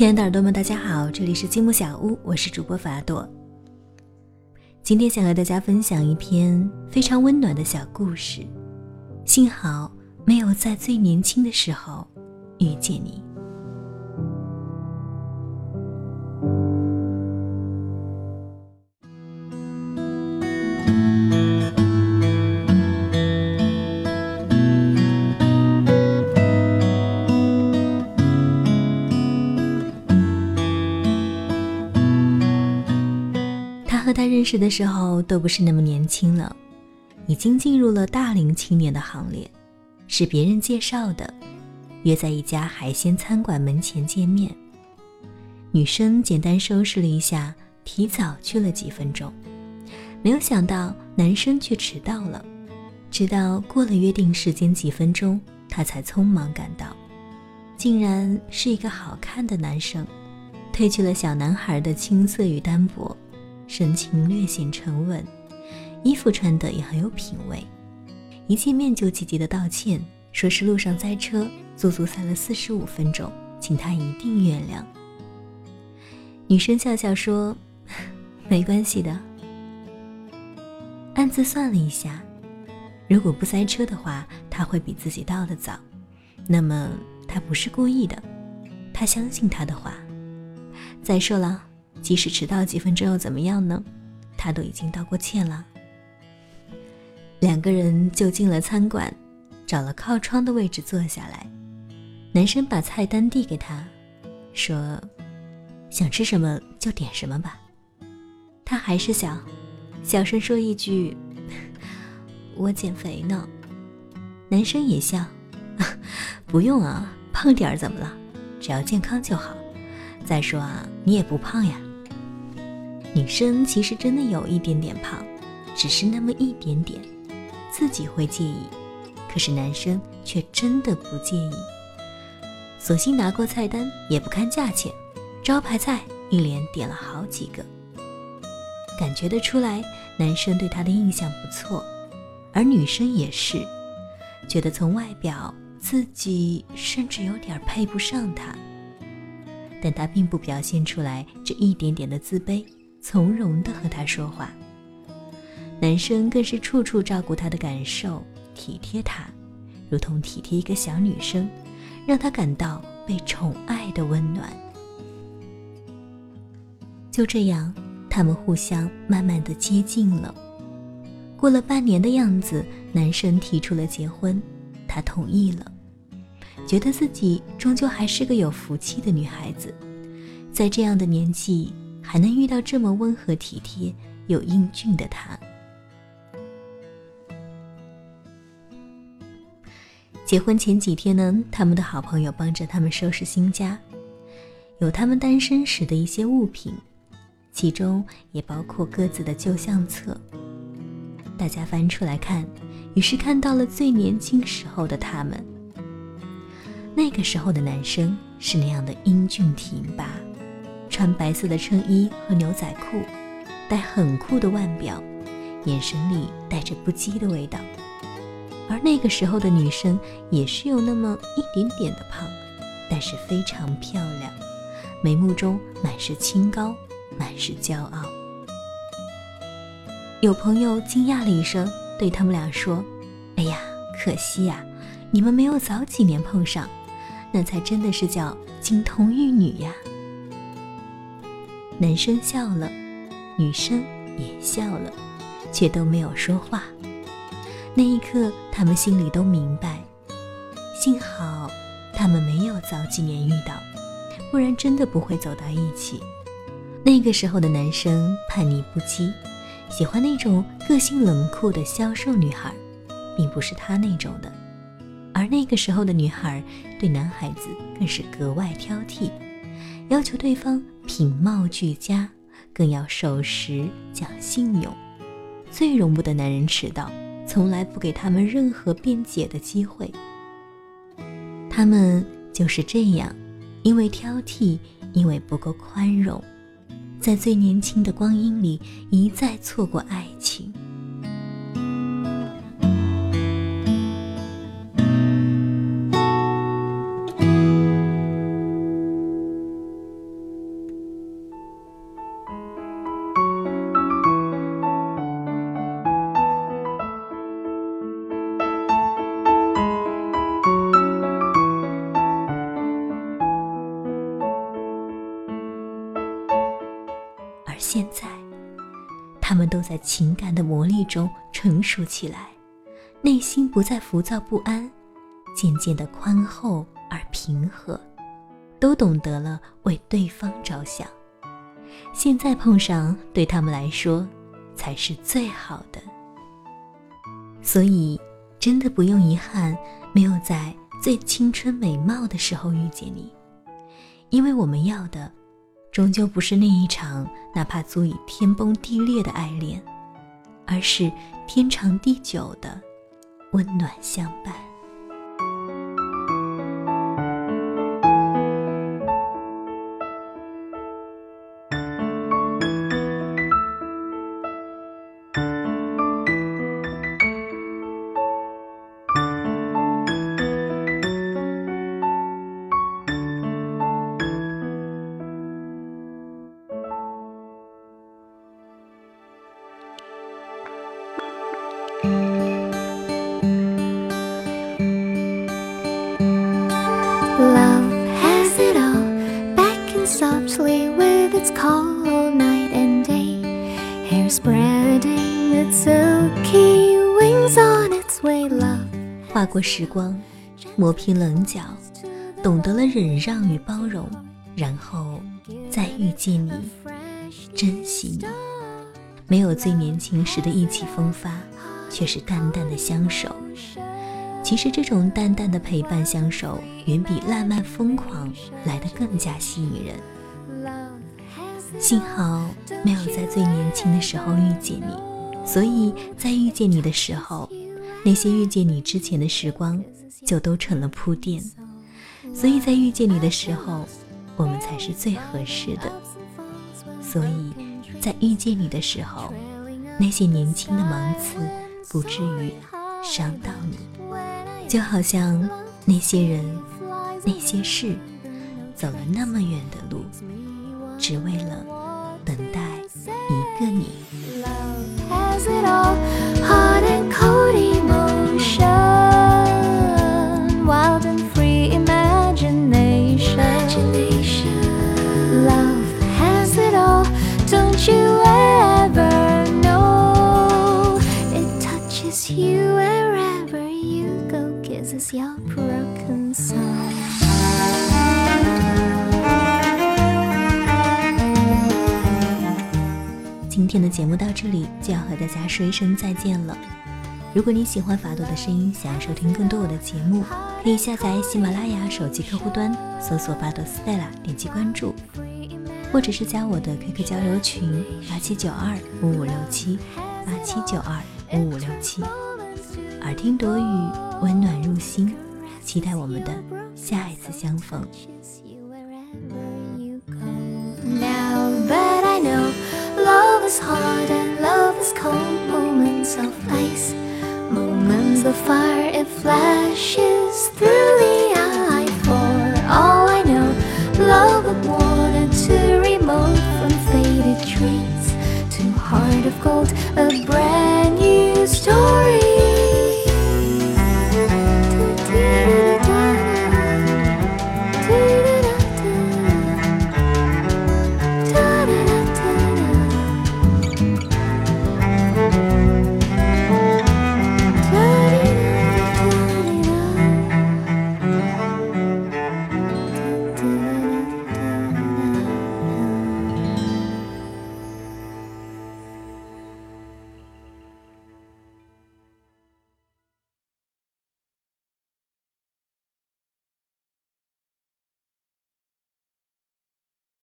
亲爱的耳朵们，大家好，这里是积木小屋，我是主播法朵。今天想和大家分享一篇非常温暖的小故事。幸好没有在最年轻的时候遇见你。和他认识的时候都不是那么年轻了，已经进入了大龄青年的行列，是别人介绍的，约在一家海鲜餐馆门前见面。女生简单收拾了一下，提早去了几分钟，没有想到男生却迟到了，直到过了约定时间几分钟，他才匆忙赶到，竟然是一个好看的男生，褪去了小男孩的青涩与单薄。神情略显沉稳，衣服穿的也很有品味。一见面就积极的道歉，说是路上塞车，足足塞了四十五分钟，请他一定原谅。女生笑笑说：“没关系的。”暗自算了一下，如果不塞车的话，他会比自己到的早，那么他不是故意的，他相信他的话。再说了。即使迟到几分钟又怎么样呢？他都已经道过歉了。两个人就进了餐馆，找了靠窗的位置坐下来。男生把菜单递给他，说：“想吃什么就点什么吧。”他还是想小声说一句：“我减肥呢。”男生也笑：“ 不用啊，胖点儿怎么了？只要健康就好。再说啊，你也不胖呀。”女生其实真的有一点点胖，只是那么一点点，自己会介意，可是男生却真的不介意。索性拿过菜单，也不看价钱，招牌菜一连点了好几个。感觉得出来，男生对她的印象不错，而女生也是，觉得从外表自己甚至有点配不上他，但他并不表现出来这一点点的自卑。从容地和他说话，男生更是处处照顾她的感受，体贴她，如同体贴一个小女生，让她感到被宠爱的温暖。就这样，他们互相慢慢的接近了。过了半年的样子，男生提出了结婚，她同意了，觉得自己终究还是个有福气的女孩子，在这样的年纪。还能遇到这么温和体贴又英俊的他。结婚前几天呢，他们的好朋友帮着他们收拾新家，有他们单身时的一些物品，其中也包括各自的旧相册。大家翻出来看，于是看到了最年轻时候的他们。那个时候的男生是那样的英俊挺拔。穿白色的衬衣和牛仔裤，戴很酷的腕表，眼神里带着不羁的味道。而那个时候的女生也是有那么一点点的胖，但是非常漂亮，眉目中满是清高，满是骄傲。有朋友惊讶了一声，对他们俩说：“哎呀，可惜呀，你们没有早几年碰上，那才真的是叫金童玉女呀。”男生笑了，女生也笑了，却都没有说话。那一刻，他们心里都明白，幸好他们没有早几年遇到，不然真的不会走到一起。那个时候的男生叛逆不羁，喜欢那种个性冷酷的消瘦女孩，并不是他那种的。而那个时候的女孩对男孩子更是格外挑剔，要求对方。品貌俱佳，更要守时讲信用。最容不得男人迟到，从来不给他们任何辩解的机会。他们就是这样，因为挑剔，因为不够宽容，在最年轻的光阴里一再错过爱情。他们都在情感的磨砺中成熟起来，内心不再浮躁不安，渐渐的宽厚而平和，都懂得了为对方着想。现在碰上，对他们来说才是最好的。所以，真的不用遗憾，没有在最青春美貌的时候遇见你，因为我们要的。终究不是那一场哪怕足以天崩地裂的爱恋，而是天长地久的温暖相伴。Sweet with its cold night and day，hair spreading its silky wings on its way love。划过时光，磨平棱角，懂得了忍让与包容，然后再遇见你。珍惜你。没有最年轻时的意气风发，却是淡淡的相守。其实这种淡淡的陪伴相守，远比浪漫疯狂来得更加吸引人。幸好没有在最年轻的时候遇见你，所以在遇见你的时候，那些遇见你之前的时光就都成了铺垫。所以在遇见你的时候，我们才是最合适的。所以在遇见你的时候，那些年轻的芒刺不至于伤到你，就好像那些人、那些事，走了那么远的路。只为了等待一个你。今天的节目到这里就要和大家说一声再见了。如果你喜欢法朵的声音，想要收听更多我的节目，可以下载喜马拉雅手机客户端，搜索法朵 Stella，点击关注，或者是加我的 QQ 交流群八七九二五五六七八七九二五五六七。耳听朵语，温暖入心，期待我们的下一次相逢。Is hard and love is cold. Moments of ice, moments of fire. It flashes through the eye. For all I know, love would wanted to remote from faded dreams to heart of gold.